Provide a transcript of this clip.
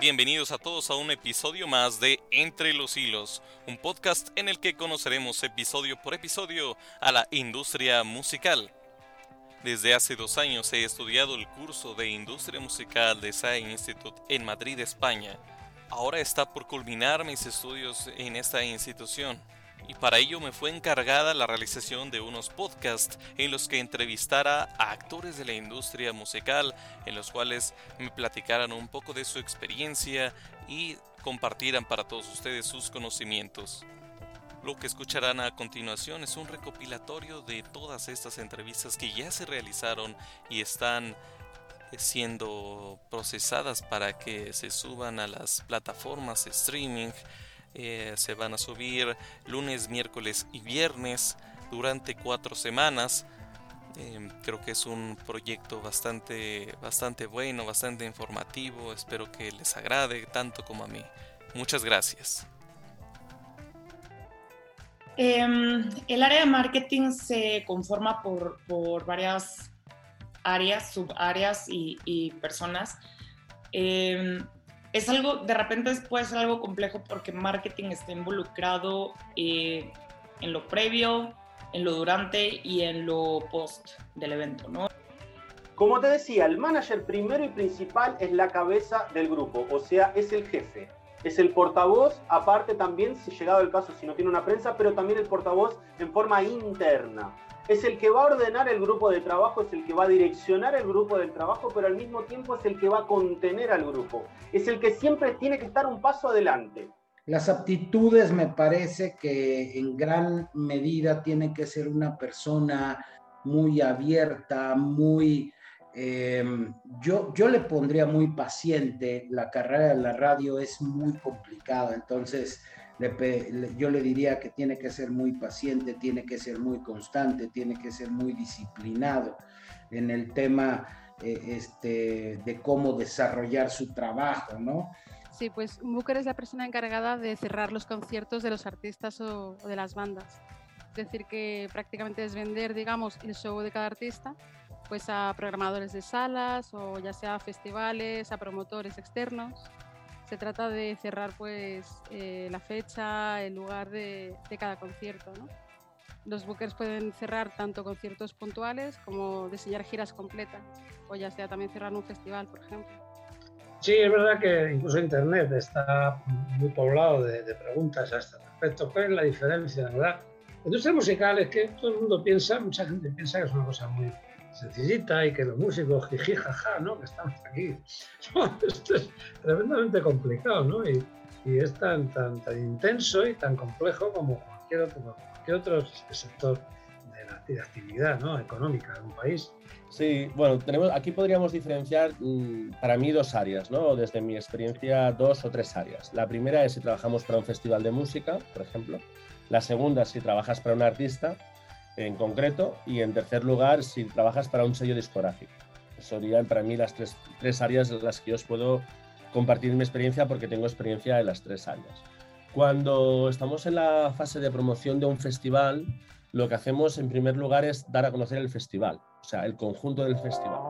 Bienvenidos a todos a un episodio más de Entre los Hilos, un podcast en el que conoceremos episodio por episodio a la industria musical. Desde hace dos años he estudiado el curso de Industria Musical de SAE Institute en Madrid, España. Ahora está por culminar mis estudios en esta institución y para ello me fue encargada la realización de unos podcasts en los que entrevistara a actores de la industria musical, en los cuales me platicaran un poco de su experiencia y compartieran para todos ustedes sus conocimientos. Lo que escucharán a continuación es un recopilatorio de todas estas entrevistas que ya se realizaron y están siendo procesadas para que se suban a las plataformas de streaming eh, se van a subir lunes, miércoles y viernes durante cuatro semanas. Em, creo que es un proyecto bastante, bastante bueno, bastante informativo. Espero que les agrade tanto como a mí. Muchas gracias. Em, el área de marketing se conforma por, varias áreas, subáreas y, y personas. Em, es algo, de repente puede ser algo complejo porque marketing está involucrado eh, en lo previo, en lo durante y en lo post del evento, ¿no? Como te decía, el manager primero y principal es la cabeza del grupo, o sea, es el jefe. Es el portavoz, aparte también, si llegado el caso, si no tiene una prensa, pero también el portavoz en forma interna es el que va a ordenar el grupo de trabajo, es el que va a direccionar el grupo del trabajo, pero al mismo tiempo es el que va a contener al grupo. Es el que siempre tiene que estar un paso adelante. Las aptitudes me parece que en gran medida tiene que ser una persona muy abierta, muy... Eh, yo, yo le pondría muy paciente, la carrera de la radio es muy complicada, entonces yo le diría que tiene que ser muy paciente, tiene que ser muy constante, tiene que ser muy disciplinado en el tema eh, este, de cómo desarrollar su trabajo, ¿no? Sí, pues Booker es la persona encargada de cerrar los conciertos de los artistas o, de las bandas. Es decir, que prácticamente es vender, digamos, el show de cada artista pues a programadores de salas o ya sea a festivales, a promotores externos se trata de cerrar pues eh, la fecha, el lugar de, cada concierto. Los bookers pueden cerrar tanto conciertos puntuales como diseñar giras completas, o ya sea también cerrar un festival, por ejemplo. Sí, es verdad que incluso Internet está muy poblado de, preguntas a este respecto. ¿Cuál es la diferencia, verdad? La industria musical es que todo el mundo piensa, mucha gente piensa que es una cosa muy sencillita y que los músicos, jiji, jaja, ¿no? Que estamos aquí. Esto es tremendamente complicado, ¿no? Y, y es tan, tan, tan, intenso y tan complejo como cualquier otro, cualquier otro sector de la de actividad ¿no? económica de un país. Sí, bueno, tenemos, aquí podríamos diferenciar mm, para mí dos áreas, ¿no? Desde mi experiencia, dos o tres áreas. La primera es si trabajamos para un festival de música, por ejemplo. La segunda, si trabajas para un artista en concreto. Y en tercer lugar, si trabajas para un sello discográfico. Serían para mí las tres, tres áreas en las que os puedo compartir mi experiencia porque tengo experiencia en las tres áreas. Cuando estamos en la fase de promoción de un festival, lo que hacemos en primer lugar es dar a conocer el festival, o sea, el conjunto del festival.